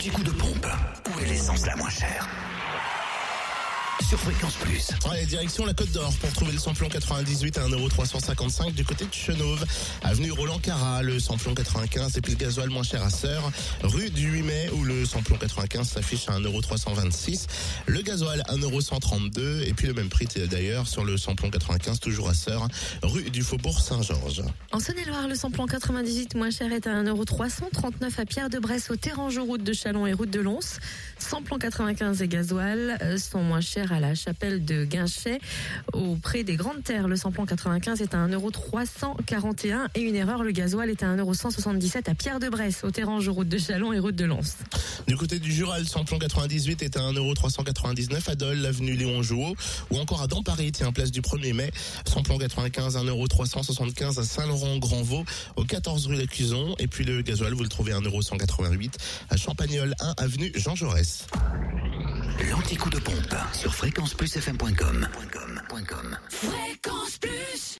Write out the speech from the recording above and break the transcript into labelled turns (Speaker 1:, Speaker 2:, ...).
Speaker 1: L'anti-coup de pompe. Où est l'essence la moins chère sur Fréquence Plus.
Speaker 2: Allez, direction la Côte d'Or pour trouver le samplon 98 à 1,355€ du côté de Chenauve. Avenue Roland Cara, le samplon 95 et puis le gasoil moins cher à Sœur. Rue du 8 mai où le samplon 95 s'affiche à 1,326€. Le gasoil 1,132€ et puis le même prix d'ailleurs sur le samplon 95 toujours à Sœur. Rue du Faubourg Saint-Georges.
Speaker 3: En Saône-et-Loire, le samplon 98 moins cher est à 1,339€ à Pierre-de-Bresse au Terrangeau, route de Chalon et route de Lons. Samplon 95 et gasoil euh, sont moins chers à la chapelle de Guinchet, auprès des Grandes Terres. Le samplon 95 est à 1,341€ et une erreur, le gasoil est à 1,177€ à Pierre-de-Bresse, au Terrangeau, route de Chalon et route de Lens.
Speaker 2: Du côté du Jura, le samplon 98 est à 1,399€ à Dole, l'avenue Léon Jouot, ou encore à Dampary, tiens, place du 1er mai. Samplon 95, 1,375€ à Saint-Laurent-Grandvaux, au 14 rue Cuison. Et puis le gasoil, vous le trouvez à 1,188€ à Champagnol 1, avenue Jean Jaurès.
Speaker 1: L'anticoup de pompe sur fréquenceplusfm.com. Fréquence Plus